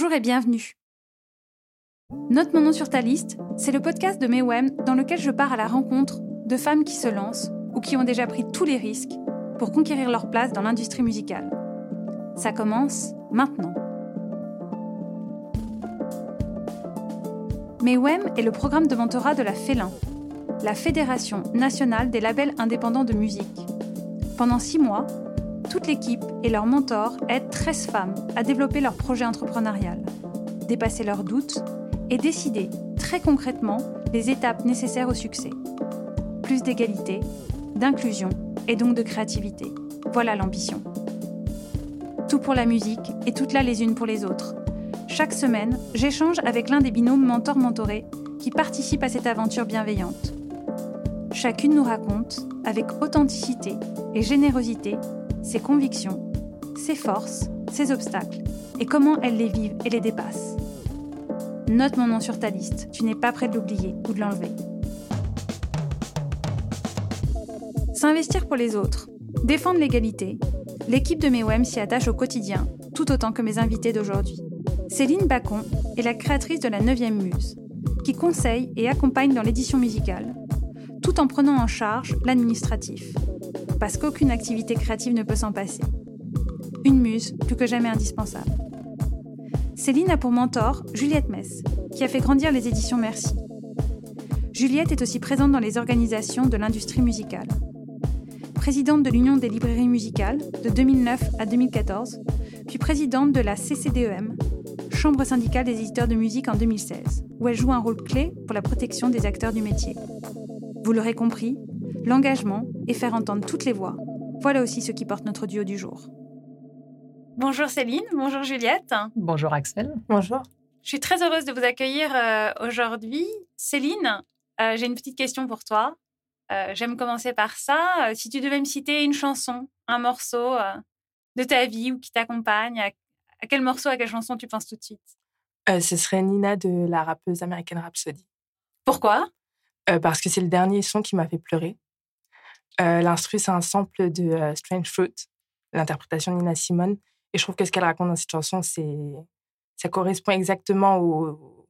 Bonjour et bienvenue. Note mon nom sur ta liste, c'est le podcast de Mewem dans lequel je pars à la rencontre de femmes qui se lancent ou qui ont déjà pris tous les risques pour conquérir leur place dans l'industrie musicale. Ça commence maintenant. Mewem est le programme de mentorat de la FELIN, la Fédération nationale des labels indépendants de musique. Pendant six mois, toute l'équipe et leurs mentors aident 13 femmes à développer leur projet entrepreneurial, dépasser leurs doutes et décider très concrètement les étapes nécessaires au succès. Plus d'égalité, d'inclusion et donc de créativité. Voilà l'ambition. Tout pour la musique et toutes là les unes pour les autres. Chaque semaine, j'échange avec l'un des binômes mentor-mentorés qui participent à cette aventure bienveillante. Chacune nous raconte, avec authenticité et générosité, ses convictions, ses forces, ses obstacles et comment elles les vivent et les dépassent. Note mon nom sur ta liste, tu n'es pas prêt de l'oublier ou de l'enlever. S'investir pour les autres, défendre l'égalité, l'équipe de MEWEM s'y attache au quotidien, tout autant que mes invités d'aujourd'hui. Céline Bacon est la créatrice de la 9e Muse, qui conseille et accompagne dans l'édition musicale, tout en prenant en charge l'administratif, parce qu'aucune activité créative ne peut s'en passer. Une muse plus que jamais indispensable. Céline a pour mentor Juliette Mess, qui a fait grandir les éditions Merci. Juliette est aussi présente dans les organisations de l'industrie musicale. Présidente de l'Union des librairies musicales de 2009 à 2014, puis présidente de la CCDEM, Chambre syndicale des éditeurs de musique en 2016, où elle joue un rôle clé pour la protection des acteurs du métier. Vous l'aurez compris, l'engagement et faire entendre toutes les voix. Voilà aussi ce qui porte notre duo du jour. Bonjour Céline, bonjour Juliette. Bonjour Axel. Bonjour. Je suis très heureuse de vous accueillir euh, aujourd'hui. Céline, euh, j'ai une petite question pour toi. Euh, j'aime commencer par ça. si tu devais me citer une chanson, un morceau de ta vie ou qui t'accompagne, à, quel morceau, à quelle chanson tu penses tout de suite? Ce serait Nina de la rappeuse American Rhapsody. Pourquoi? Parce que c'est le dernier son qui m'a fait pleurer. Euh, l'instru, c'est un sample de euh, Strange Fruit, l'interprétation de Nina Simone. Et je trouve que ce qu'elle raconte dans cette chanson, c'est ça correspond exactement au,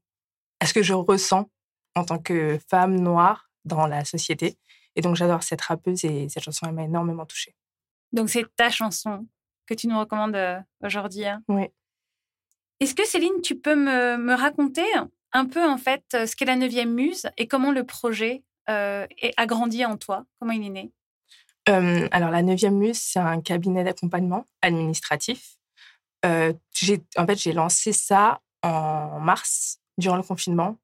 à ce que je ressens en tant que femme noire dans la société. Et donc, j'adore cette rappeuse et cette chanson, elle m'a énormément touchée. Donc, c'est ta chanson que tu nous recommandes euh, aujourd'hui. Hein? Oui. Est-ce que Céline, tu peux me, me, raconter un peu en fait ce qu'est la neuvième muse et comment le projet a grandi en toi? Comment il est né? Alors, la 9e Muse, c'est un cabinet d'accompagnement administratif. en fait, j'ai lancé ça en mars, durant le confinement.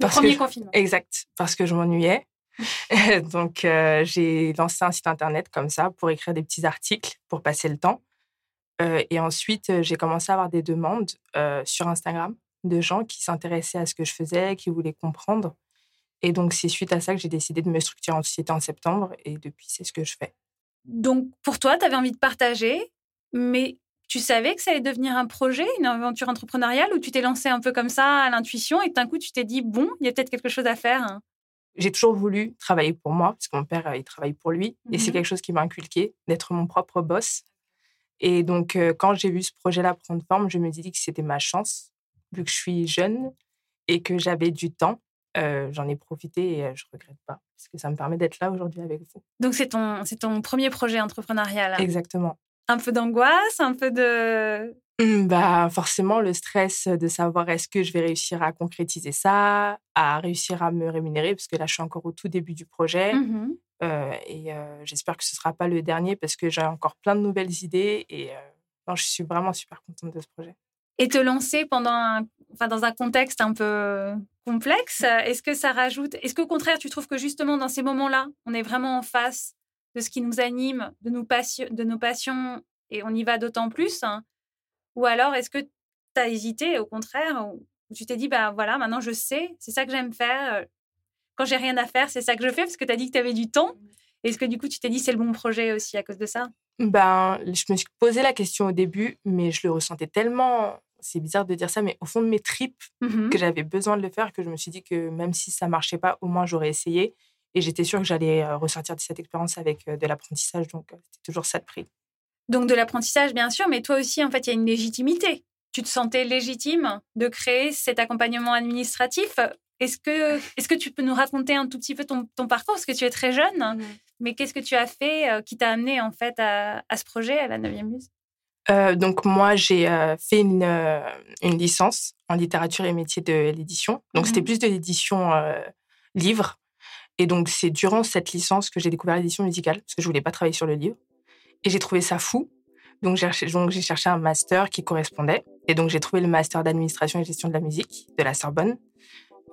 Le premier confinement. Exact, parce que je m'ennuyais. Donc, j'ai lancé un site internet comme ça pour écrire des petits articles pour passer le temps. et ensuite, j'ai commencé à avoir des demandes sur Instagram de gens qui s'intéressaient à ce que je faisais, qui voulaient comprendre. Et donc, c'est suite à ça que j'ai décidé de me structurer en société en septembre. Et depuis, c'est ce que je fais. Donc, pour toi, tu avais envie de partager, mais tu savais que ça allait devenir un projet, une aventure entrepreneuriale, ou tu t'es lancé un peu comme ça à l'intuition et d'un coup, tu t'es dit, bon, il y a peut-être quelque chose à faire? J'ai toujours voulu travailler pour moi, parce que mon père, il travaille pour lui. Et c'est mmh quelque chose qui m'a inculqué, d'être mon propre boss. Et donc, euh, quand j'ai vu ce projet-là prendre forme, je me dis que c'était ma chance, vu que je suis jeune et que j'avais du temps j'en ai profité et je regrette pas parce que ça me permet d'être là aujourd'hui avec vous. Donc c'est ton c'est ton premier projet entrepreneurial. Hein? Exactement. Un peu d'angoisse, un peu de mmh, bah forcément le stress de savoir est-ce que je vais réussir à concrétiser ça, à réussir à me rémunérer parce que là je suis encore au tout début du projet. Mmh et j'espère que ce sera pas le dernier parce que j'ai encore plein de nouvelles idées et je suis vraiment super contente de ce projet et te lancer pendant un, enfin, dans un contexte un peu complexe, est-ce que ça rajoute Est-ce qu'au contraire, tu trouves que justement dans ces moments-là, on est vraiment en face de ce qui nous anime, de nos, passions, de nos passions et on y va d'autant plus Ou alors est-ce que tu as hésité au contraire ou tu t'es dit, bah voilà, maintenant je sais, c'est ça que j'aime faire. Quand j'ai rien à faire, c'est ça que je fais parce que tu as dit que tu avais du temps. Est-ce que du coup, tu t'es dit, c'est le bon projet aussi à cause de ça? Ben, je me suis posé la question au début, mais je le ressentais tellement c'est bizarre de dire ça, mais au fond de mes tripes, mmh que j'avais besoin de le faire, que je me suis dit que même si ça marchait pas, au moins j'aurais essayé. Et j'étais sûre que j'allais ressortir de cette expérience avec de l'apprentissage. Donc, c'était toujours ça de prix. Donc, de l'apprentissage, bien sûr, mais toi aussi, en fait, il y a une légitimité. tu te sentais légitime de créer cet accompagnement administratif. Est-ce que, est que tu peux nous raconter un tout petit peu ton, parcours? Parce que tu es très jeune, mmh. mais qu'est-ce que tu as fait euh, qui t'a amené en fait à, ce projet, à la 9e Muse? Euh, donc moi, j'ai euh, fait une, une, licence en littérature et métier de l'édition. Donc c'était mmh. plus de l'édition livre. Et donc c'est durant cette licence que j'ai découvert l'édition musicale, parce que je voulais pas travailler sur le livre. Et j'ai trouvé ça fou. Donc j'ai cherché un master qui correspondait. Et donc j'ai trouvé le master d'administration et gestion de la musique de la Sorbonne,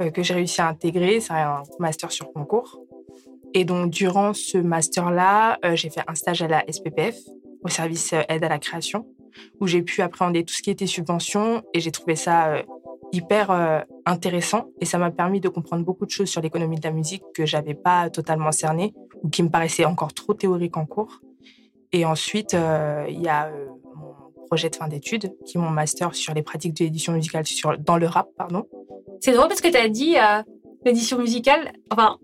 euh, que j'ai réussi à intégrer. C'est un master sur concours. Et donc durant ce master-là, euh, j'ai fait un stage à la SPPF, au service euh, aide à la création, où j'ai pu appréhender tout ce qui était subvention. Et j'ai trouvé ça hyper intéressant. Et ça m'a permis de comprendre beaucoup de choses sur l'économie de la musique que j'avais pas totalement cernées ou qui me paraissaient encore trop théoriques en cours. Et ensuite, euh, il y a euh, mon projet de fin d'études, qui est mon master sur les pratiques de l'édition musicale sur, dans le rap. pardon. C'est drôle parce que tu as dit euh, l'édition musicale, enfin,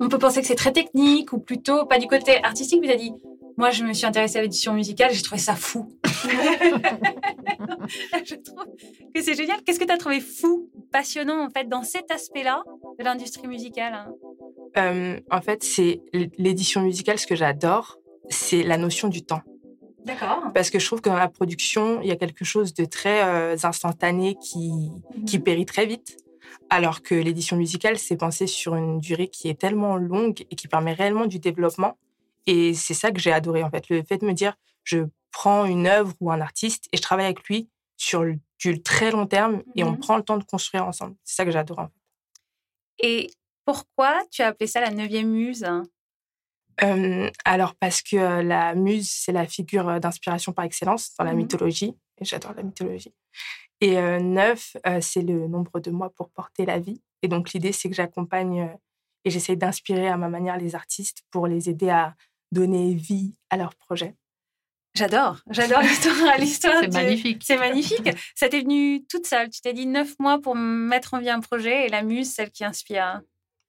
on peut penser que c'est très technique ou plutôt pas du côté artistique, mais tu as dit, moi je me suis intéressée à l'édition musicale, j'ai trouvé ça fou. je trouve que c'est génial. Qu'est-ce que tu as trouvé fou, passionnant en fait dans cet aspect-là de l'industrie musicale? Hein En fait, c'est l'édition musicale, ce que j'adore, c'est la notion du temps. D'accord. Parce que je trouve que dans la production, il y a quelque chose de très euh, instantané qui, mhm. qui périt très vite. Alors que l'édition musicale, c'est pensé sur une durée qui est tellement longue et qui permet réellement du développement. Et c'est ça que j'ai adoré, en fait. Le fait de me dire, je prends une œuvre ou un artiste et je travaille avec lui sur du très long terme et on mhm. prend le temps de construire ensemble. C'est ça que j'adore, en fait. Et pourquoi tu as appelé ça la neuvième muse? Alors parce que la muse, c'est la figure d'inspiration par excellence dans la mmh mythologie, et j'adore la mythologie. Et neuf, c'est le nombre de mois pour porter la vie. Et donc l'idée, c'est que j'accompagne et j'essaye d'inspirer à ma manière les artistes pour les aider à donner vie à leurs projets. J'adore, j'adore l'histoire. l'histoire c'est magnifique. C'est magnifique. Ça t'est venu toute seule. Tu t'es dit neuf mois pour mettre en vie un projet et la muse, celle qui inspire.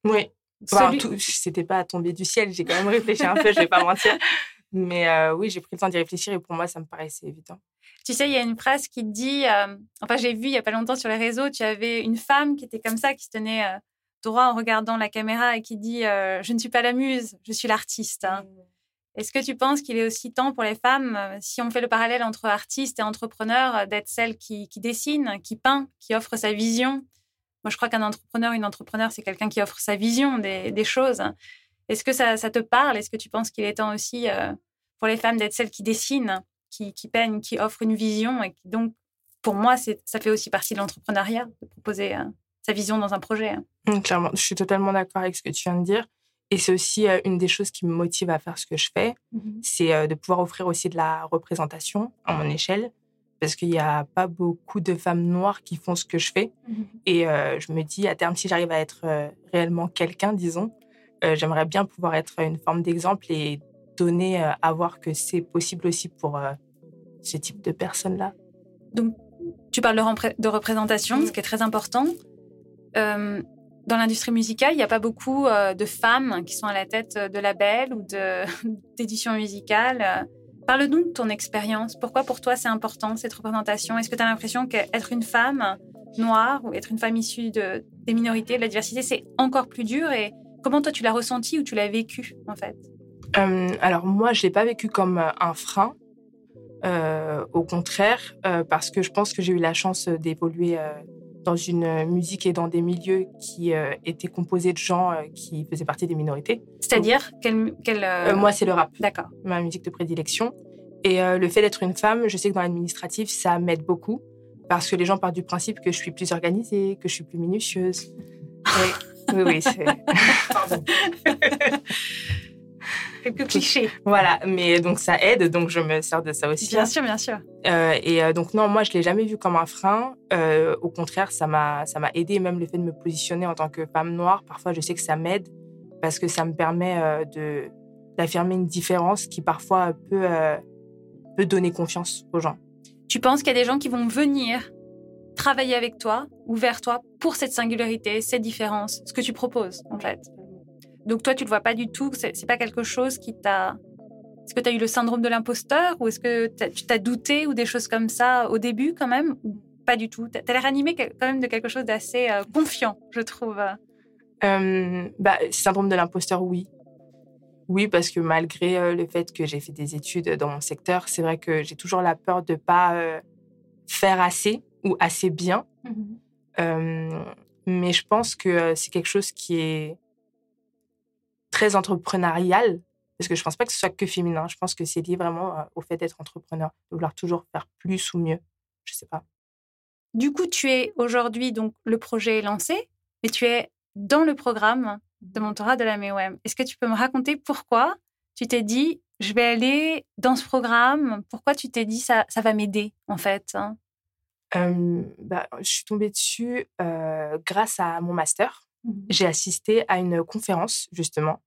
Oui, Enfin, c'était pas tombé du ciel, j'ai quand même réfléchi un peu, je vais pas mentir. Mais euh, oui, j'ai pris le temps d'y réfléchir et pour moi, ça me paraissait évident. Tu sais, il y a une phrase qui dit, euh, enfin, j'ai vu il y a pas longtemps sur les réseaux, tu avais une femme qui était comme ça, qui se tenait euh, droit en regardant la caméra et qui dit Je ne suis pas la muse, je suis l'artiste. Hein. Mmh. Est-ce que tu penses qu'il est aussi temps pour les femmes, si on fait le parallèle entre artiste et entrepreneur, d'être celle qui, qui dessine, qui peint, qui offre sa vision? Moi, je crois qu'un entrepreneur, une entrepreneur, c'est quelqu'un qui offre sa vision des, choses. Est-ce que ça, te parle? Est-ce que tu penses qu'il est temps aussi euh, pour les femmes d'être celles qui dessinent, qui, peignent, qui offrent une vision et donc, pour moi, ça fait aussi partie de l'entrepreneuriat de proposer euh, sa vision dans un projet. Mmh, clairement, je suis totalement d'accord avec ce que tu viens de dire. Et c'est aussi euh, une des choses qui me motive à faire ce que je fais, mmh c'est de pouvoir offrir aussi de la représentation à mon échelle parce qu'il n'y a pas beaucoup de femmes noires qui font ce que je fais. Mhm. Et euh, je me dis, à terme, si j'arrive à être euh, réellement quelqu'un, disons, euh, j'aimerais bien pouvoir être une forme d'exemple et donner à voir que c'est possible aussi pour ce type de personnes-là. Donc, tu parles de, représentation, ce qui est très important. Dans l'industrie musicale, il n'y a pas beaucoup de femmes qui sont à la tête de labels ou d'éditions musicales. Parle-nous de ton expérience. Pourquoi pour toi c'est important cette représentation? Est-ce que tu as l'impression qu'être une femme noire ou être une femme issue de, des minorités, de la diversité, c'est encore plus dur? Et comment toi tu l'as ressenti ou tu l'as vécu en fait? Euh, Alors moi je l'ai pas vécu comme euh, un frein. Euh, au contraire, parce que je pense que j'ai eu la chance d'évoluer dans une musique et dans des milieux qui euh, étaient composés de gens euh, qui faisaient partie des minorités. C'est-à-dire quel, euh, Moi, c'est le rap. D'accord. Ma musique de prédilection. Et le fait d'être une femme, je sais que dans l'administratif, ça m'aide beaucoup parce que les gens partent du principe que je suis plus organisée, que je suis plus minutieuse. oui, oui, oui c'est. Pardon. Quelques clichés. Voilà, mais donc ça aide, donc je me sers de ça aussi. Bien sûr, bien sûr. Euh, et euh, donc non, moi je l'ai jamais vu comme un frein. Euh, au contraire, ça m'a ça m'a aidé, même le fait de me positionner en tant que femme noire. Parfois, je sais que ça m'aide parce que ça me permet de d'affirmer une différence qui parfois peut peut donner confiance aux gens. Tu penses qu'il y a des gens qui vont venir travailler avec toi ou vers toi pour cette singularité, cette différence, ce que tu proposes en fait? Donc toi, tu le vois pas du tout. C'est pas quelque chose qui t'a Est-ce que tu as eu le syndrome de l'imposteur ou est-ce que tu t'as douté ou des choses comme ça au début quand même ou pas du tout? Tu as l'air animé quand même de quelque chose d'assez euh, confiant, je trouve. Euh, bah, syndrome de l'imposteur, oui. Oui, parce que malgré euh, le fait que j'ai fait des études dans mon secteur, c'est vrai que j'ai toujours la peur de pas faire assez ou assez bien. Mmh mais je pense que c'est quelque chose qui est très entrepreneurial parce que je pense pas que ce soit que féminin. Je pense que c'est lié vraiment euh, au fait d'être entrepreneur, de vouloir toujours faire plus ou mieux. Je sais pas. Du coup, tu es aujourd'hui, donc le projet est lancé, et tu es dans le programme de mentorat de la MEOM. Est-ce que tu peux me raconter pourquoi tu t'es dit, je vais aller dans ce programme? Pourquoi tu t'es dit, ça, ça va m'aider, en fait hein? bah, Je suis tombée dessus euh, grâce à mon master. Mmh J'ai assisté à une conférence, justement,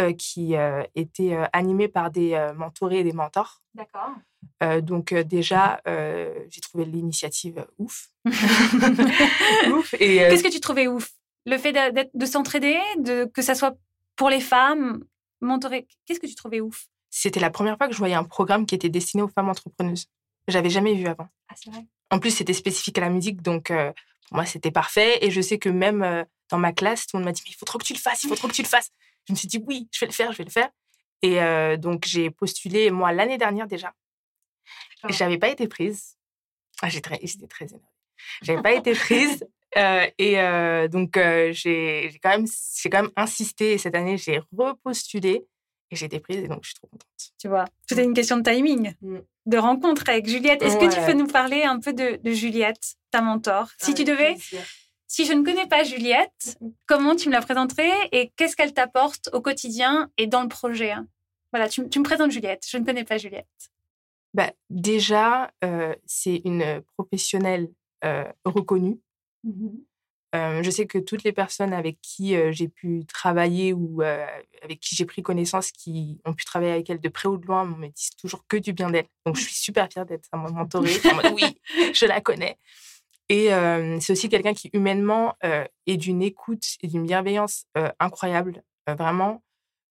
euh, qui euh, était euh, animé par des mentorés et des mentors. D'accord. donc déjà, j'ai trouvé l'initiative ouf. ouf. Et qu'est-ce que tu trouvais ouf? Le fait de, de s'entraider, de que ça soit pour les femmes, mentoré. Qu'est-ce que tu trouvais ouf? C'était la première fois que je voyais un programme qui était destiné aux femmes entrepreneuses. J'avais jamais vu avant. Ah, c'est vrai. En plus, c'était spécifique à la musique, donc pour moi, c'était parfait. Et je sais que même dans ma classe, tout le monde m'a dit, mais il faut trop que tu le fasses, il faut trop que tu le fasses je me suis dit oui, je vais le faire, je vais le faire. Et euh, donc j'ai postulé moi l'année dernière déjà. Et j'avais pas été prise. Ah, j'étais très énervée. J'avais pas été prise. Euh, et euh, donc j'ai quand même j'ai quand même insisté. Et cette année j'ai repostulé et j'ai été prise. Et donc je suis trop contente. Tu vois, tout est une question de timing, mmh. de rencontre avec Juliette. Est-ce que tu peux nous parler un peu de, Juliette, ta mentor, si tu devais si je ne connais pas Juliette, comment tu me la présenterais et qu'est-ce qu'elle t'apporte au quotidien et dans le projet hein? Voilà, tu, me présentes Juliette. Je ne connais pas Juliette. Bah, déjà, euh, c'est une professionnelle euh, reconnue. Mmh euh, je sais que toutes les personnes avec qui j'ai pu travailler ou avec qui j'ai pris connaissance, qui ont pu travailler avec elle de près ou de loin, me disent toujours que du bien d'elle. Donc, je suis super fière d'être sa mentorée. oui, je la connais. Et c'est aussi quelqu'un qui, humainement, est d'une écoute et d'une bienveillance incroyable. vraiment,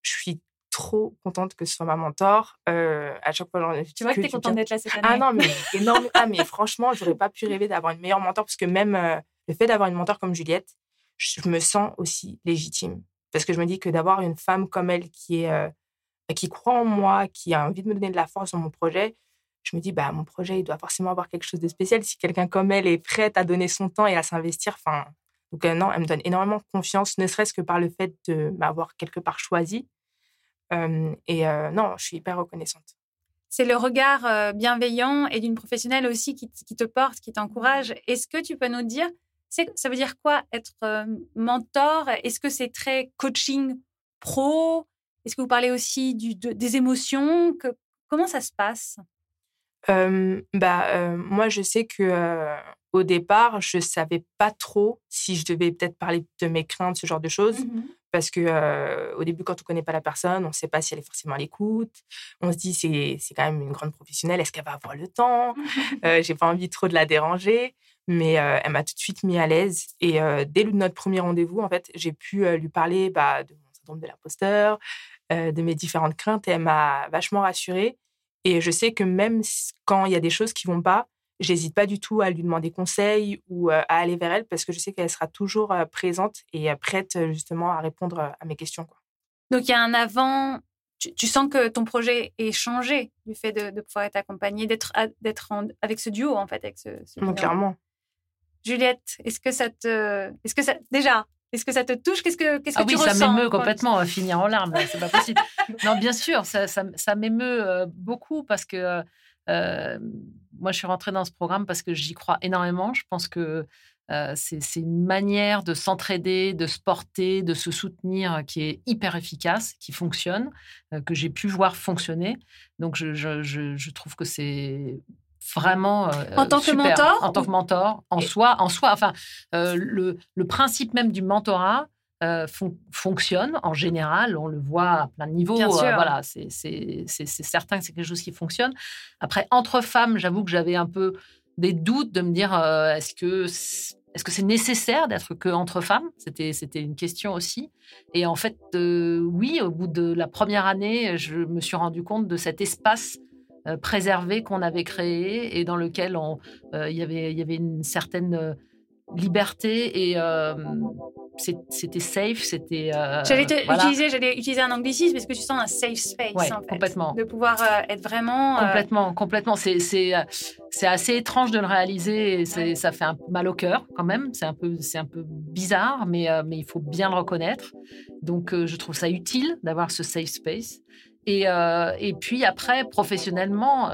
je suis trop contente que ce soit ma mentor. à chaque fois, tu vois que, tu es contente d'être là cette année? Ah non, mais énorme. ah, mais franchement, j'aurais pas pu rêver d'avoir une meilleure mentor parce que même le fait d'avoir une mentor comme Juliette, je me sens aussi légitime. Parce que je me dis que d'avoir une femme comme elle qui est qui croit en moi, qui a envie de me donner de la force dans mon projet, je me dis, bah, mon projet, il doit forcément avoir quelque chose de spécial. Si quelqu'un comme elle est prête à donner son temps et à s'investir, enfin, donc euh, non, elle me donne énormément confiance, ne serait-ce que par le fait de m'avoir quelque part choisi. et euh, non, je suis hyper reconnaissante. C'est le regard bienveillant et d'une professionnelle aussi qui, te porte, qui t'encourage. Est-ce que tu peux nous dire, ça veut dire quoi être mentor? Est-ce que c'est très coaching pro? Est-ce que vous parlez aussi du, des émotions? Que, Comment ça se passe? Bah, moi, je sais que au départ, je savais pas trop si je devais peut-être parler de mes craintes, ce genre de choses. Mmh Parce que au début, quand on connaît pas la personne, on ne sait pas si elle est forcément à l'écoute. On se dit, c'est, quand même une grande professionnelle, est-ce qu'elle va avoir le temps? J'ai pas envie trop de la déranger. Mais elle m'a tout de suite mis à l'aise. Et dès notre premier rendez-vous, en fait, j'ai pu lui parler bah, de mon syndrome de l'imposteur, de mes différentes craintes. Et elle m'a vachement rassurée. Et je sais que même quand il y a des choses qui vont pas, j'hésite pas du tout à lui demander conseil ou à aller vers elle parce que je sais qu'elle sera toujours présente et prête justement à répondre à mes questions. Quoi. Donc il y a un avant, tu, sens que ton projet est changé du fait de, pouvoir être accompagné, d'être avec ce duo en fait, avec ce, clairement. Juliette, est-ce que ça te, est-ce que ça déjà, est-ce que ça te touche? Qu'est-ce que, qu'est-ce ah que oui, tu ça m'émeut complètement, à finir en larmes, c'est pas possible. non, bien sûr, ça, ça, m'émeut euh, beaucoup parce que euh, moi, je suis rentrée dans ce programme parce que j'y crois énormément. Je pense que euh, c'est, une manière de s'entraider, de se porter, de se soutenir qui est hyper efficace, qui fonctionne, que j'ai pu voir fonctionner. Donc, je, je, je trouve que c'est vraiment euh, en tant que mentor en tant que mentor en soi en soi enfin euh, le, le, principe même du mentorat euh, fonctionne en général on le voit à plein de niveaux voilà c'est certain que c'est quelque chose qui fonctionne. Après entre femmes j'avoue que j'avais un peu des doutes de me dire est-ce que est-ce que c'est nécessaire d'être que entre femmes? C'était c'était une question aussi. Et en fait, euh, oui, au bout de la première année, je me suis rendu compte de cet espace préservé qu'on avait créé et dans lequel euh, il y avait il y avait une certaine liberté et c'était safe, c'était. Euh, j'allais utiliser, j'allais utiliser un anglicisme parce que tu sens un safe space. en fait, complètement. De pouvoir euh, être vraiment. Euh, complètement, complètement. C'est c'est assez étrange de le réaliser. Et Ça fait un mal au cœur quand même. C'est un peu c'est un peu bizarre, mais mais il faut bien le reconnaître. Donc je trouve ça utile d'avoir ce safe space. Et, et puis après, professionnellement,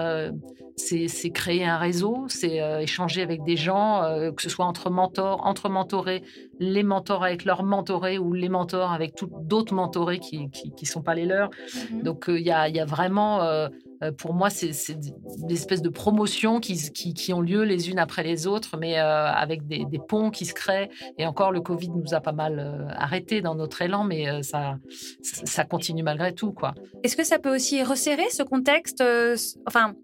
c'est créer un réseau, c'est euh, échanger avec des gens, euh, que ce soit entre mentors, entre mentorés, les mentors avec leurs mentorés ou les mentors avec d'autres mentorés qui ne sont pas les leurs. Mm-hmm. Donc euh, il y, a, y, a, vraiment, pour moi, c'est des espèces de promotions qui, qui, qui, ont lieu les unes après les autres, mais avec des, des, ponts qui se créent. Et encore, le Covid nous a pas mal arrêté dans notre élan, mais ça, ça continue malgré tout. Est-ce que ça peut aussi resserrer ce contexte Enfin,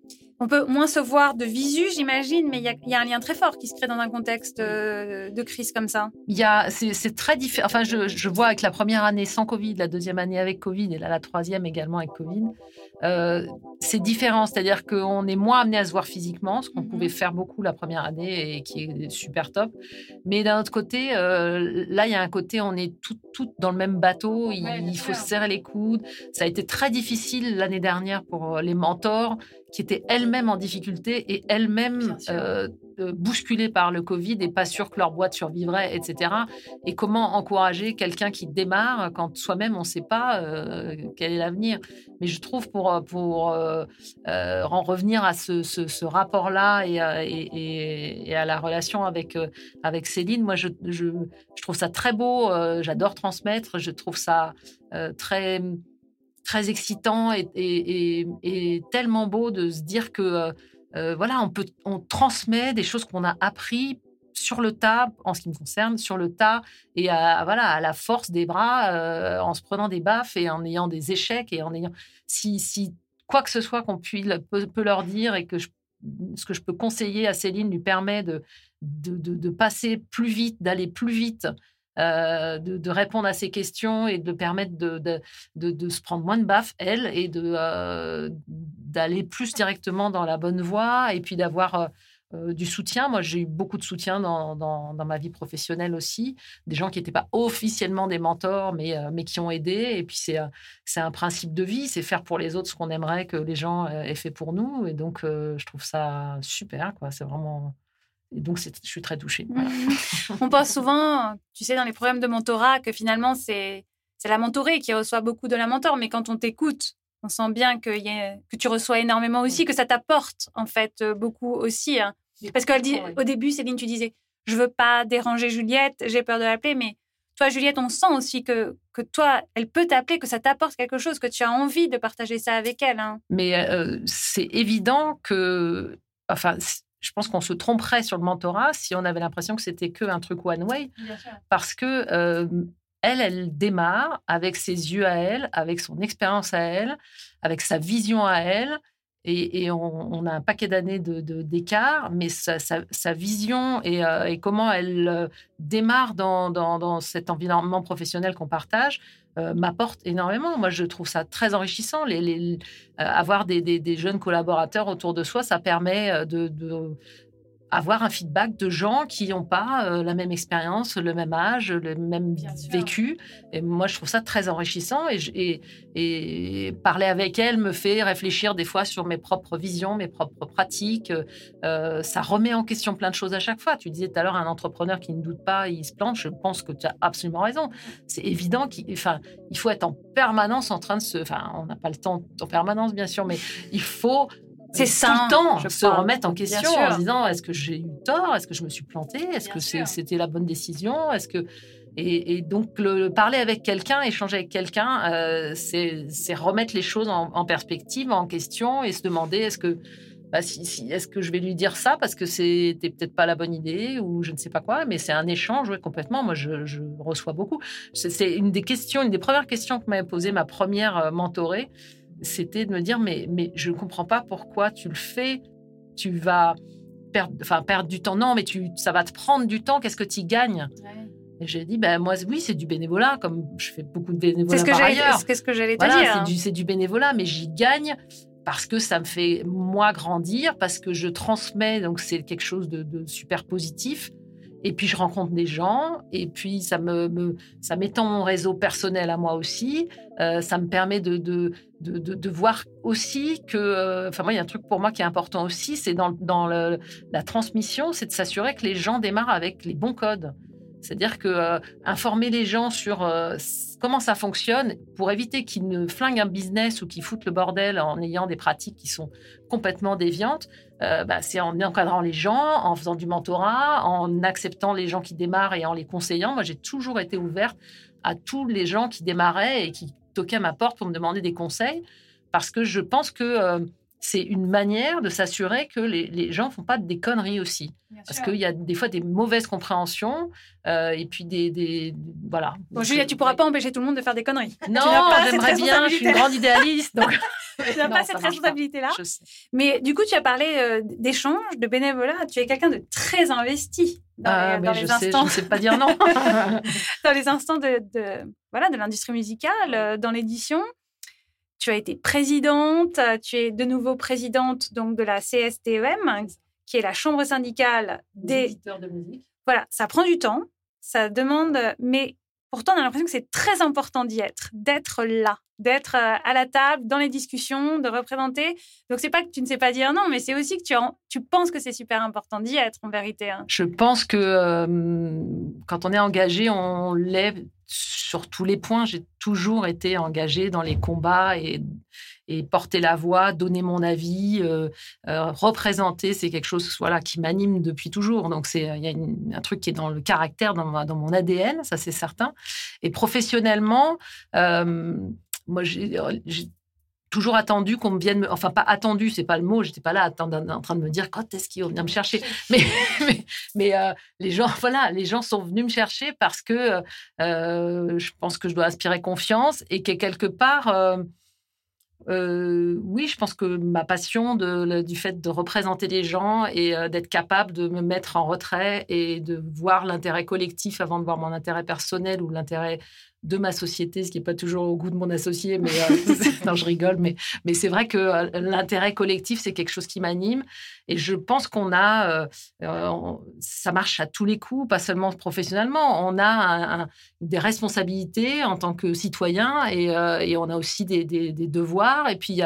on peut moins se voir de visu, j'imagine, mais il y, a un lien très fort qui se crée dans un contexte euh, de crise comme ça. Il y a, c'est très différent. Enfin, je, vois avec la première année sans Covid, la deuxième année avec Covid, et là la troisième également avec Covid. Euh, c'est différent, c'est-à-dire qu'on est moins amené à se voir physiquement, ce qu'on mhm. pouvait faire beaucoup la première année et qui est super top. Mais d'un autre côté, euh, là, il y a un côté, on est tout, tout dans le même bateau, il, faut se serrer les coudes. Ça a été très difficile l'année dernière pour les mentors qui étaient elles-mêmes en difficulté et elles-mêmes euh, euh, bousculées par le Covid et pas sûres que leur boîte survivrait, etc. Et comment encourager quelqu'un qui démarre quand soi-même on ne sait pas euh, quel est l'avenir? Mais je trouve pour, pour en revenir à ce, rapport-là et, et, à la relation avec, avec Céline, moi je, je, je trouve ça très beau, j'adore transmettre, je trouve ça très très excitant et, tellement beau de se dire que euh, voilà, on peut, on transmet des choses qu'on a appris sur le tas, en ce qui me concerne, sur le tas et à, voilà, à la force des bras, euh, en se prenant des baffes et en ayant des échecs et en ayant si, si quoi que ce soit qu'on peut, peut, leur dire et que ce que je peux conseiller à Céline lui permet de, de, de passer plus vite, d'aller plus vite euh, de, répondre à ces questions et de permettre de, de, se prendre moins de baffes, elle, et de d'aller plus directement dans la bonne voie et puis d'avoir euh, du soutien. Moi, j'ai eu beaucoup de soutien dans, ma vie professionnelle aussi, des gens qui n'étaient pas officiellement des mentors, mais, mais qui ont aidé. Et puis, c'est c'est un principe de vie, c'est faire pour les autres ce qu'on aimerait que les gens aient fait pour nous. Et donc, je trouve ça super. quoi. C'est vraiment et donc, je suis très touchée. On pense souvent, tu sais, dans les problèmes de mentorat, que finalement, c'est la mentorée qui reçoit beaucoup de la mentor. Mais quand on t'écoute, on sent bien que, y a, que tu reçois énormément aussi, que ça t'apporte, en fait, euh, beaucoup aussi. Hein. Parce qu'au au début, Céline, tu disais, je veux pas déranger Juliette, j'ai peur de l'appeler, mais toi, Juliette, on sent aussi que, que toi, elle peut t'appeler, que ça t'apporte quelque chose, que tu as envie de partager ça avec elle. Hein. Mais euh, c'est évident que, enfin, je pense qu'on se tromperait sur le mentorat si on avait l'impression que c'était que un truc one way, parce que euh, elle, elle démarre avec ses yeux à elle, avec son expérience à elle, avec sa vision à elle. Et, on, a un paquet d'années d'écart, mais sa, vision et, euh, comment elle euh, démarre dans, cet environnement professionnel qu'on partage, euh, m'apporte énormément. Moi, je trouve ça très enrichissant. Avoir des, jeunes collaborateurs autour de soi, ça permet de avoir un feedback de gens qui n'ont pas euh, la même expérience, le même âge, le même vécu. Et moi, je trouve ça très enrichissant. Et, et, parler avec elle me fait réfléchir des fois sur mes propres visions, mes propres pratiques. Euh, ça remet en question plein de choses à chaque fois. Tu disais tout à l'heure, un entrepreneur qui ne doute pas, il se plante. Je pense que tu as absolument raison. C'est évident qu'il enfin, il faut être en permanence en train de se... Enfin, on n'a pas le temps en permanence, bien sûr, mais il faut c'est ça. Tout le temps, je se remettre en question en se disant est-ce que j'ai eu tort? Est-ce que je me suis plantée? Est-ce que c'était la bonne décision? Est-ce que et, donc le, parler avec quelqu'un, échanger avec quelqu'un, euh, c'est remettre les choses en, perspective, en question et se demander est-ce que bah, si, est-ce que je vais lui dire ça parce que c'était peut-être pas la bonne idée ou je ne sais pas quoi, mais c'est un échange complètement. Moi, je, je reçois beaucoup. C'est une des questions, une des premières questions que m'a posée ma première euh, mentorée c'était de me dire mais, mais je ne comprends pas pourquoi tu le fais. Tu vas perdre, enfin, perdre du temps. Non, mais tu, ça va te prendre du temps. Qu'est-ce que tu gagnes? Et j'ai dit, ben, moi, oui, c'est du bénévolat, comme je fais beaucoup de bénévolat C'est ce que par j'allais ailleurs. c'est ce que j'allais te Voilà, dire. c'est du, bénévolat, mais j'y gagne parce que ça me fait moi grandir, parce que je transmets, donc c'est quelque chose de, de super positif. Et puis je rencontre des gens, et puis ça me, ça m'étend mon réseau personnel à moi aussi. Euh, ça me permet de, de, de, de- voir aussi que, euh, enfin moi il y a un truc pour moi qui est important aussi, c'est dans, dans la transmission, c'est de s'assurer que les gens démarrent avec les bons codes. C'est-à-dire que euh, informer les gens sur comment ça fonctionne pour éviter qu'ils ne flinguent un business ou qu'ils foutent le bordel en ayant des pratiques qui sont complètement déviantes, euh, bah, c'est en encadrant les gens, en faisant du mentorat, en acceptant les gens qui démarrent et en les conseillant. Moi, j'ai toujours été ouverte à tous les gens qui démarraient et qui toquaient à ma porte pour me demander des conseils parce que je pense que euh, c'est une manière de s'assurer que les, les gens font pas des conneries aussi. Parce qu'il y a des fois des mauvaises compréhensions euh, et puis des, des- voilà. Bon, Julia, tu pourras pas empêcher tout le monde de faire des conneries. Non, j'aimerais bien. Je suis une grande idéaliste, donc. Tu n'as pas cette responsabilité-là. Mais du coup, tu as parlé euh, d'échanges, de bénévolat. Tu es quelqu'un de très investi dans Ah, les, dans je les sais, je instants, ne sais pas dire non. dans les instants de, de- voilà, de l'industrie musicale, euh, dans l'édition. Tu as été présidente, tu es de nouveau présidente donc de la CSTEM, qui est la chambre syndicale des éditeurs de musique. voilà, ça prend du temps, ça demande, mais pourtant on a l'impression que c'est très important d'y être, d'être là, d'être euh, à la table, dans les discussions, de représenter. Donc c'est pas que tu ne sais pas dire non, mais c'est aussi que tu, en- tu penses que c'est super important d'y être en vérité. hein. Je pense que euh, quand on est engagé, on l'est sur tous les points. J'ai toujours été engagée dans les combats et, et porter la voix, donner mon avis, euh, euh, représenter. C'est quelque chose voilà, qui m'anime depuis toujours. Donc c'est il y a une- un truc qui est dans le caractère, dans, ma- dans mon ADN, ça c'est certain. Et professionnellement, euh, moi j'ai toujours attendu qu'on me vienne, me- enfin pas attendu, c'est pas le mot, j'étais pas là en train de me dire quand est-ce qu'ils vont venir me chercher, mais mais, mais, euh, les gens, voilà, les gens sont venus me chercher parce que euh, je pense que je dois inspirer confiance et que quelque part, euh, euh, oui, je pense que ma passion du fait de représenter les gens et euh, d'être capable de me mettre en retrait et de voir l'intérêt collectif avant de voir mon intérêt personnel ou l'intérêt de ma société, ce qui n'est pas toujours au goût de mon associé, mais euh, non, je rigole, mais, mais c'est vrai que euh, l'intérêt collectif, c'est quelque chose qui m'anime. Et je pense qu'on a, euh, on- ça marche à tous les coups, pas seulement professionnellement. On a un- un- des responsabilités en tant que citoyen et, et on a aussi des, des- des devoirs. Et puis,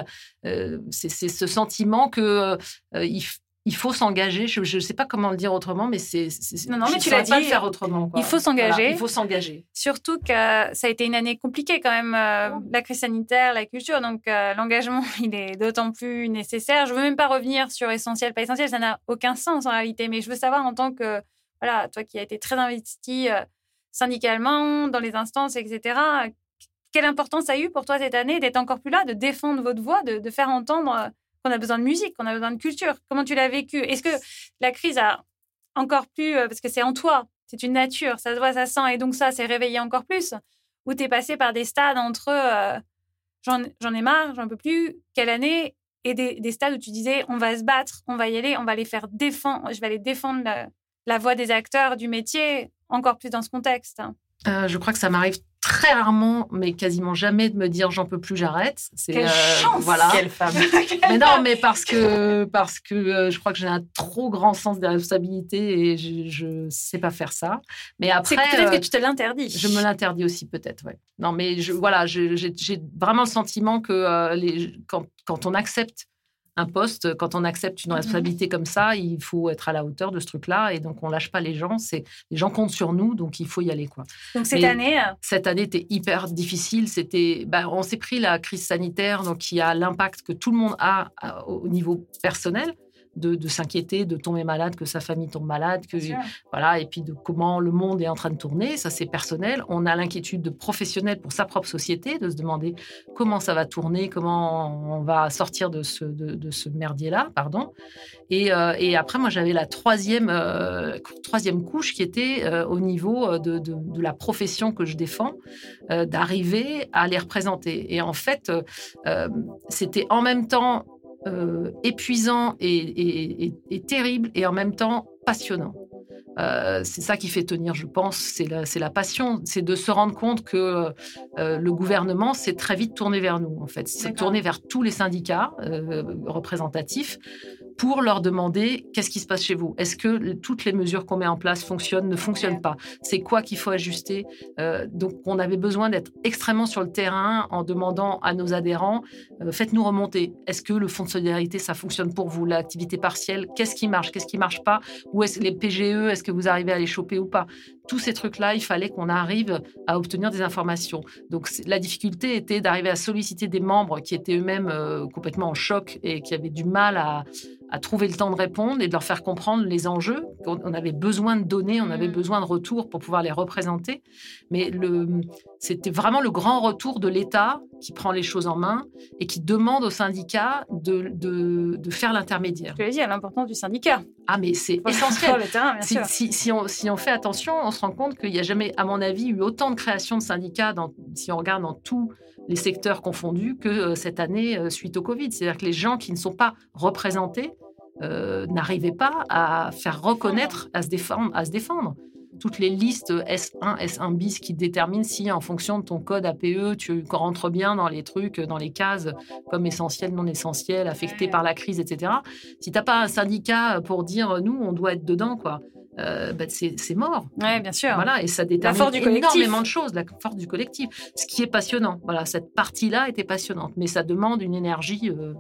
c'est ce sentiment que il, il faut s'engager. Je ne sais pas comment le dire autrement, mais c'est. Non, non, mais tu l'as pas dit, le faire autrement. quoi. il faut s'engager. Voilà, il faut s'engager. Surtout que ça a été une année compliquée quand même, euh, la crise sanitaire, la culture. Donc euh, l'engagement, il est d'autant plus nécessaire. Je veux même pas revenir sur essentiel, pas essentiel, ça n'a aucun sens en réalité. Mais je veux savoir en tant que, voilà, toi qui as été très investi euh, syndicalement, dans les instances, etc., quelle importance ça a eu pour toi cette année d'être encore plus là, de défendre votre voix, de, de faire entendre qu'on a besoin de musique, qu'on a besoin de culture. Comment tu l'as vécu? Est-ce que la crise a encore plus, euh, parce que c'est en toi, c'est une nature, ça se voit, ça se sent, et donc ça s'est réveillé encore plus? Ou tu es passé par des stades entre euh, j'en ai marre, j'en peux plus, quelle année? Et des, des stades où tu disais on va se battre, on va y aller, on va les faire défendre, je vais aller défendre la, la voix des acteurs, du métier, encore plus dans ce contexte. Euh, je crois que ça m'arrive très rarement, mais quasiment jamais, de me dire j'en peux plus, j'arrête. C'est Quelle chance voilà. Quelle femme. Mais non, mais parce que parce que euh, je crois que j'ai un trop grand sens des responsabilités et je, je sais pas faire ça. Mais C'est après, peut-être euh, que tu te l'interdis. je me l'interdis aussi peut-être. Ouais. Non, mais je, voilà, j'ai vraiment le sentiment que euh, les, quand, quand on accepte un poste, quand on accepte une responsabilité comme ça, il faut être à la hauteur de ce truc-là et donc on lâche pas les gens. C'est les gens comptent sur nous, donc il faut y aller quoi. Donc cette mais- année, euh, Cette année était hyper difficile. C'était, bah, on s'est pris la crise sanitaire, donc qui a l'impact que tout le monde a à- au niveau personnel, de, de s'inquiéter, de tomber malade, que sa famille tombe malade, que voilà, et puis de comment le monde est en train de tourner. Ça, c'est personnel. On a l'inquiétude de professionnel pour sa propre société, de se demander comment ça va tourner, comment on va sortir de ce, de, de ce merdier-là, pardon. Et, euh, et après, moi, j'avais la troisième, euh, troisième couche qui était euh, au niveau de, de, de la profession que je défends, d'arriver à les représenter. Et en fait, c'était en même temps épuisant et, et, terrible et en même temps passionnant. Euh, c'est ça qui fait tenir, je pense, c'est la, la, passion, c'est de se rendre compte que euh, le gouvernement s'est très vite tourné vers nous, en fait, s'est tourné vers tous les syndicats euh, représentatifs pour leur demander qu'est-ce qui se passe chez vous? Est-ce que toutes les mesures qu'on met en place fonctionnent, ne fonctionnent pas? C'est quoi qu'il faut ajuster? Donc, on avait besoin d'être extrêmement sur le terrain en demandant à nos adhérents faites-nous remonter. Est-ce que le fonds de solidarité, ça fonctionne pour vous? L'activité partielle, qu'est-ce qui marche? Qu'est-ce qui marche pas? Où est-ce les PGE Est-ce que vous arrivez à les choper ou pas? Tous ces trucs-là, il fallait qu'on arrive à obtenir des informations. Donc la difficulté était d'arriver à solliciter des membres qui étaient eux-mêmes euh, complètement en choc et qui avaient du mal à, à trouver le temps de répondre et de leur faire comprendre les enjeux. On avait besoin de données, on avait mmh. besoin de retours pour pouvoir les représenter. Mais c'était vraiment le grand retour de l'État qui prend les choses en main et qui demande aux syndicats de, de, faire l'intermédiaire. Je l'ai dit, l'importance du syndicat. Ah, mais c'est essentiel. si, si, on, si, on, fait attention, on se rend compte qu'il n'y a jamais, à mon avis, eu autant de création de syndicats, dans, si on regarde dans tous les secteurs confondus, que euh, cette année euh, suite au Covid. C'est-à-dire que les gens qui ne sont pas représentés euh, n'arrivaient pas à faire reconnaître, à se défendre. À se défendre. Toutes les listes S1, S1 bis qui déterminent si, en fonction de ton code APE, tu rentres bien dans les trucs, dans les cases comme essentiel, non essentiel, affecté par la crise, etc. Si tu n'as pas un syndicat pour dire nous, on doit être dedans, quoi. Euh, bah, c'est mort. Oui, bien sûr. Voilà, et ça détermine énormément de choses, la force du collectif. Ce qui est passionnant. Voilà, cette partie-là était passionnante, mais ça demande une énergie euh,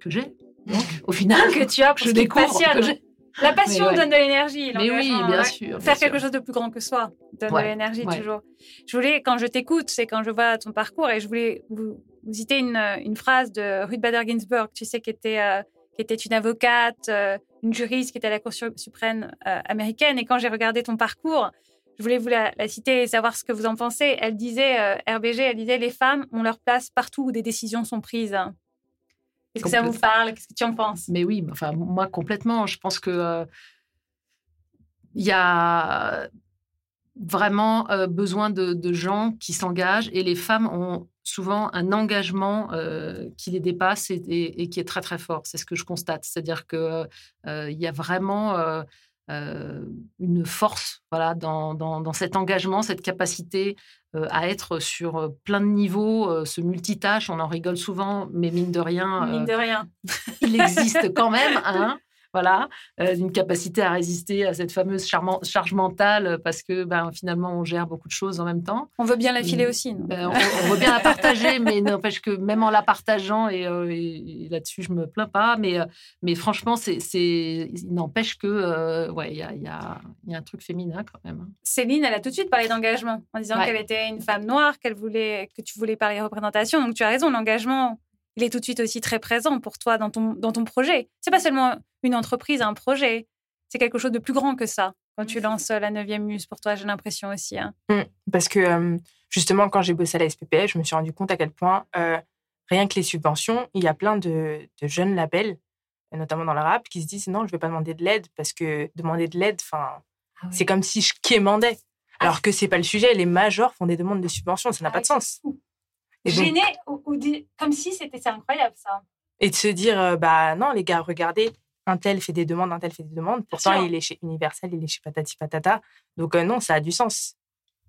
que j'ai. Donc, au final, que tu as, je découvre La passion donne de l'énergie. Mais oui, bien sûr. Faire quelque chose de plus grand que soi donne de l'énergie toujours. Je voulais, quand je t'écoute, c'est quand je vois ton parcours, et je voulais vous, citer une, une, phrase de Ruth Bader Ginsburg, tu sais, qui était, euh, qui était une avocate, euh, une juriste qui était à la Cour suprême euh, américaine. Et quand j'ai regardé ton parcours, je voulais vous la, citer et savoir ce que vous en pensez. Elle disait, RBG, elle disait, les femmes ont leur place partout où des décisions sont prises. Est-ce que ça vous parle? Qu'est-ce que tu en penses? Mais oui, enfin moi complètement. Je pense que euh, il y a vraiment euh, besoin de, gens qui s'engagent et les femmes ont souvent un engagement euh, qui les dépasse et, qui est très très fort. C'est ce que je constate. C'est-à-dire que il y a vraiment une force voilà, dans, dans, cet engagement, cette capacité euh, à être sur euh, plein de niveaux, euh, ce multitâche, on en rigole souvent, mais mine de rien, mine de rien. il existe quand même. Hein voilà, euh, d'une capacité à résister à cette fameuse charge mentale parce que ben, finalement, on gère beaucoup de choses en même temps. On veut bien la filer aussi. Ben, on, veut bien la partager, mais n'empêche que même en la partageant, et, euh, là-dessus, je me plains pas, mais, euh, mais franchement, c'est, il n'empêche que, ouais, il y a, y, a, y a, un truc féminin quand même. Hein. Céline, elle a tout de suite parlé d'engagement en disant qu'elle était une femme noire, qu'elle voulait, que tu voulais parler représentation. Donc tu as raison, l'engagement, il est tout de suite aussi très présent pour toi dans ton, dans ton projet. C'est pas seulement une entreprise, un projet, c'est quelque chose de plus grand que ça. Quand tu lances la neuvième muse, pour toi, j'ai l'impression aussi. Hein. Mmh. parce que justement, quand j'ai bossé à la SPPL, je me suis rendu compte à quel point, rien que les subventions, il y a plein de, jeunes labels, notamment dans le rap, qui se disent non, je ne vais pas demander de l'aide parce que demander de l'aide, ah c'est comme si je quémandais. Ah. Alors que c'est pas le sujet. Les majors font des demandes de subventions, ça n'a ah pas de sens gêné ou, comme si c'était incroyable ça. Et de se dire, euh, bah non, les gars, regardez, un tel fait des demandes, un tel fait des demandes. Pourtant, il est chez Universal, il est chez Patati Patata. Donc euh, non, ça a du sens.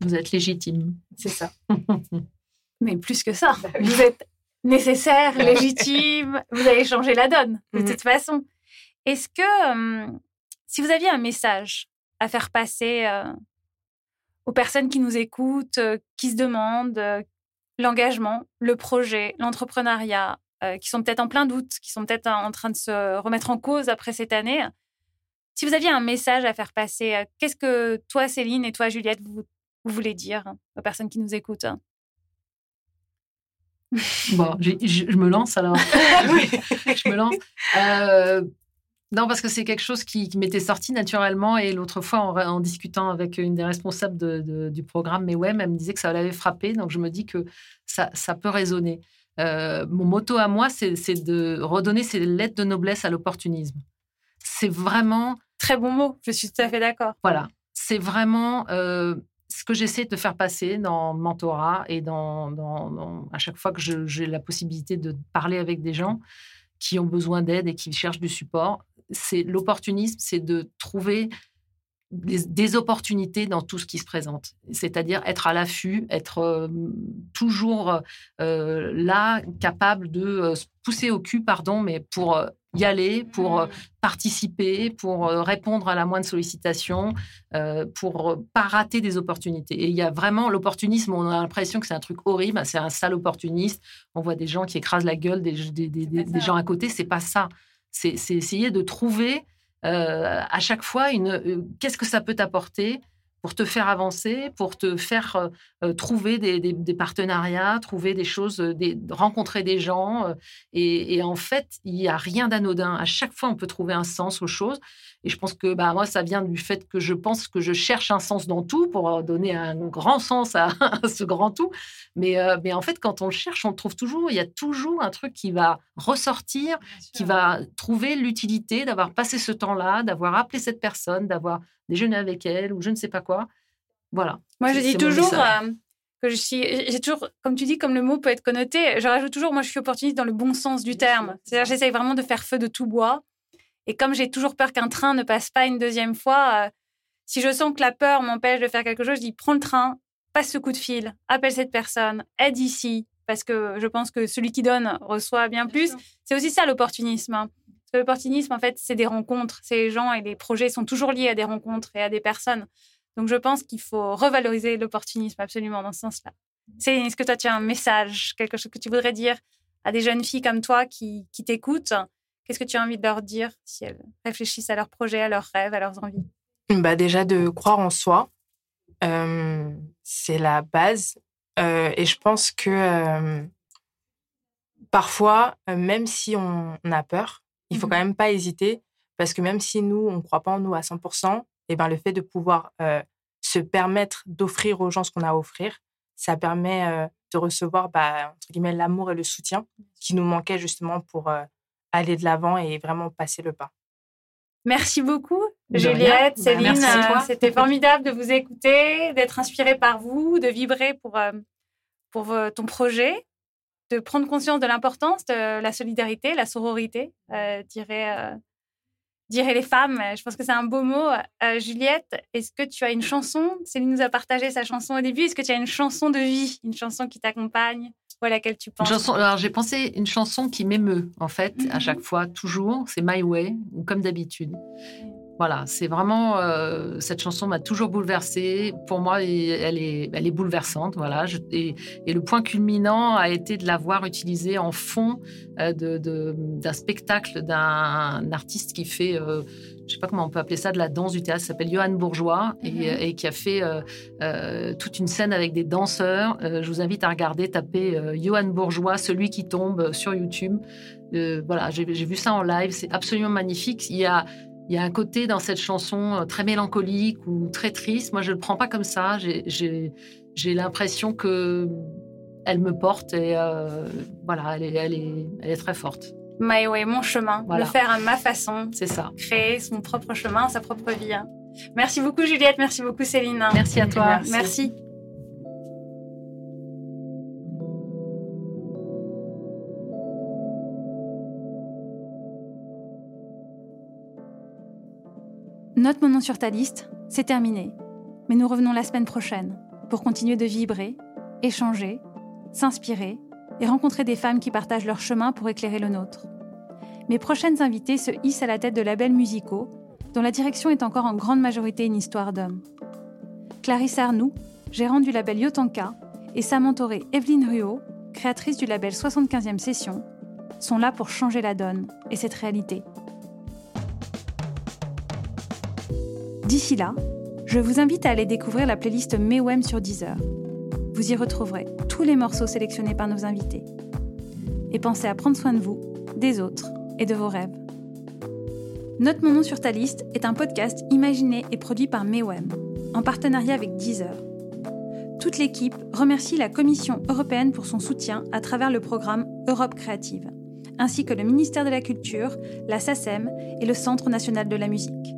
Vous êtes légitime. C'est ça. Mais plus que ça, bah vous êtes nécessaire, légitime, vous allez changer la donne, de mmh toute façon. Est-ce que, si vous aviez un message à faire passer euh, aux personnes qui nous écoutent, qui se demandent, l'engagement, le projet, l'entrepreneuriat, euh, qui sont peut-être en plein doute, qui sont peut-être en train de se remettre en cause après cette année. Si vous aviez un message à faire passer, euh, qu'est-ce que toi, Céline, et toi, Juliette, vous, voulez dire aux personnes qui nous écoutent? Bon, je, me lance alors. je me lance. Euh, non, parce que c'est quelque chose qui, m'était sorti naturellement. Et l'autre fois, en, discutant avec une des responsables du programme MEWEM, elle me disait que ça l'avait frappé. Donc, je me dis que ça, peut résonner. Euh, mon motto à moi, c'est de redonner ces lettres de noblesse à l'opportunisme. C'est vraiment. Très bon mot, je suis tout à fait d'accord. Voilà. C'est vraiment euh, ce que j'essaie de faire passer dans le mentorat et dans, à chaque fois que j'ai la possibilité de parler avec des gens qui ont besoin d'aide et qui cherchent du support. C'est l'opportunisme, c'est de trouver des, opportunités dans tout ce qui se présente. C'est-à-dire être à l'affût, être euh, toujours euh, là, capable de euh, se pousser au cul, pardon, mais pour y aller, pour mmh. participer, pour répondre à la moindre sollicitation, pour pas rater des opportunités. Et il y a vraiment l'opportunisme, on a l'impression que c'est un truc horrible, c'est un sale opportuniste. On voit des gens qui écrasent la gueule des, des, des gens à côté, c'est pas ça. C'est essayer de trouver euh, à chaque fois, euh, qu'est-ce que ça peut t'apporter pour te faire avancer, pour te faire euh, trouver des, partenariats, trouver des choses, des, rencontrer des gens. et, en fait, il n'y a rien d'anodin. À chaque fois, on peut trouver un sens aux choses. Et je pense que bah, moi, ça vient du fait que je pense que je cherche un sens dans tout pour donner un grand sens à, ce grand tout. Mais, euh, mais en fait, quand on le cherche, on le trouve toujours. Il y a toujours un truc qui va ressortir, qui va trouver l'utilité d'avoir passé ce temps-là, d'avoir appelé cette personne, d'avoir déjeuné avec elle ou je ne sais pas quoi. Voilà. Moi, je dis toujours euh, que je suis. J'ai toujours, comme tu dis, comme le mot peut être connoté, je rajoute toujours, moi, je suis opportuniste dans le bon sens du terme. C'est-à-dire, j'essaye vraiment de faire feu de tout bois et comme j'ai toujours peur qu'un train ne passe pas une deuxième fois, euh, si je sens que la peur m'empêche de faire quelque chose, je dis prends le train, passe ce coup de fil, appelle cette personne, aide ici, parce que je pense que celui qui donne reçoit bien plus. C'est aussi ça l'opportunisme. L'opportunisme, en fait, c'est des rencontres. Les gens et les projets sont toujours liés à des rencontres et à des personnes. Donc je pense qu'il faut revaloriser l'opportunisme absolument dans ce sens-là. C'est est-ce que toi tu as un message, quelque chose que tu voudrais dire à des jeunes filles comme toi qui, qui t'écoutent? Qu'est-ce que tu as envie de leur dire si elles réfléchissent à leurs projets, à leurs rêves, à leurs envies? Bah Déjà de croire en soi. Euh, c'est la base. Euh, et je pense que euh, parfois, même si on, a peur, il faut mmh quand même pas hésiter. Parce que même si nous, on ne croit pas en nous à 100%, et eh ben, le fait de pouvoir se permettre d'offrir aux gens ce qu'on a à offrir, ça permet de recevoir bah, l'amour et le soutien qui nous manquait justement pour aller de l'avant et vraiment passer le pas. Merci beaucoup, Juliette, bah, Céline. Euh, c'était formidable de vous écouter, d'être inspirée par vous, de vibrer pour, euh, pour ton projet, de prendre conscience de l'importance de la solidarité, la sororité, euh, dirait, dirait les femmes. Je pense que c'est un beau mot. Juliette, est-ce que tu as une chanson? Céline nous a partagé sa chanson au début. Est-ce que tu as une chanson de vie, une chanson qui t'accompagne? À laquelle tu penses? Alors, j'ai pensé une chanson qui m'émeut, en fait, à mhm. chaque fois, toujours. C'est My Way, comme d'habitude. Voilà, c'est vraiment euh, cette chanson m'a toujours bouleversée. Pour moi, elle est, elle est bouleversante. Voilà, et, le point culminant a été de l'avoir utilisée en fond euh, d'un spectacle d'un artiste qui fait euh, je sais pas comment on peut appeler ça, de la danse du théâtre, s'appelle Johan Bourgeois et, mhm. qui a fait toute une scène avec des danseurs. je vous invite à regarder, taper Johan Bourgeois, celui qui tombe sur YouTube. voilà, j'ai vu ça en live, c'est absolument magnifique. Il y a il y a un côté dans cette chanson euh, très mélancolique ou très triste. Moi, je ne le prends pas comme ça. J'ai l'impression que elle me porte et euh, voilà, elle est, elle, est, elle est très forte. My way, mon chemin, le faire à ma façon. C'est ça. Créer son propre chemin, sa propre vie. Hein. Merci beaucoup Juliette, merci beaucoup Céline. Merci à toi. merci. Notre moment sur ta liste, c'est terminé. Mais nous revenons la semaine prochaine pour continuer de vibrer, échanger, s'inspirer et rencontrer des femmes qui partagent leur chemin pour éclairer le nôtre. Mes prochaines invitées se hissent à la tête de labels musicaux, dont la direction est encore en grande majorité une histoire d'hommes. Clarisse Arnoux, gérante du label Yotanka, et sa mentorée Evelyne Ruot, créatrice du label 75e Session, sont là pour changer la donne et cette réalité. D'ici là, je vous invite à aller découvrir la playlist Mewem sur Deezer. Vous y retrouverez tous les morceaux sélectionnés par nos invités. Et pensez à prendre soin de vous, des autres et de vos rêves. Note mon nom sur ta liste est un podcast imaginé et produit par Mewem, en partenariat avec Deezer. Toute l'équipe remercie la Commission européenne pour son soutien à travers le programme Europe Créative, ainsi que le ministère de la Culture, la SACEM et le Centre national de la musique.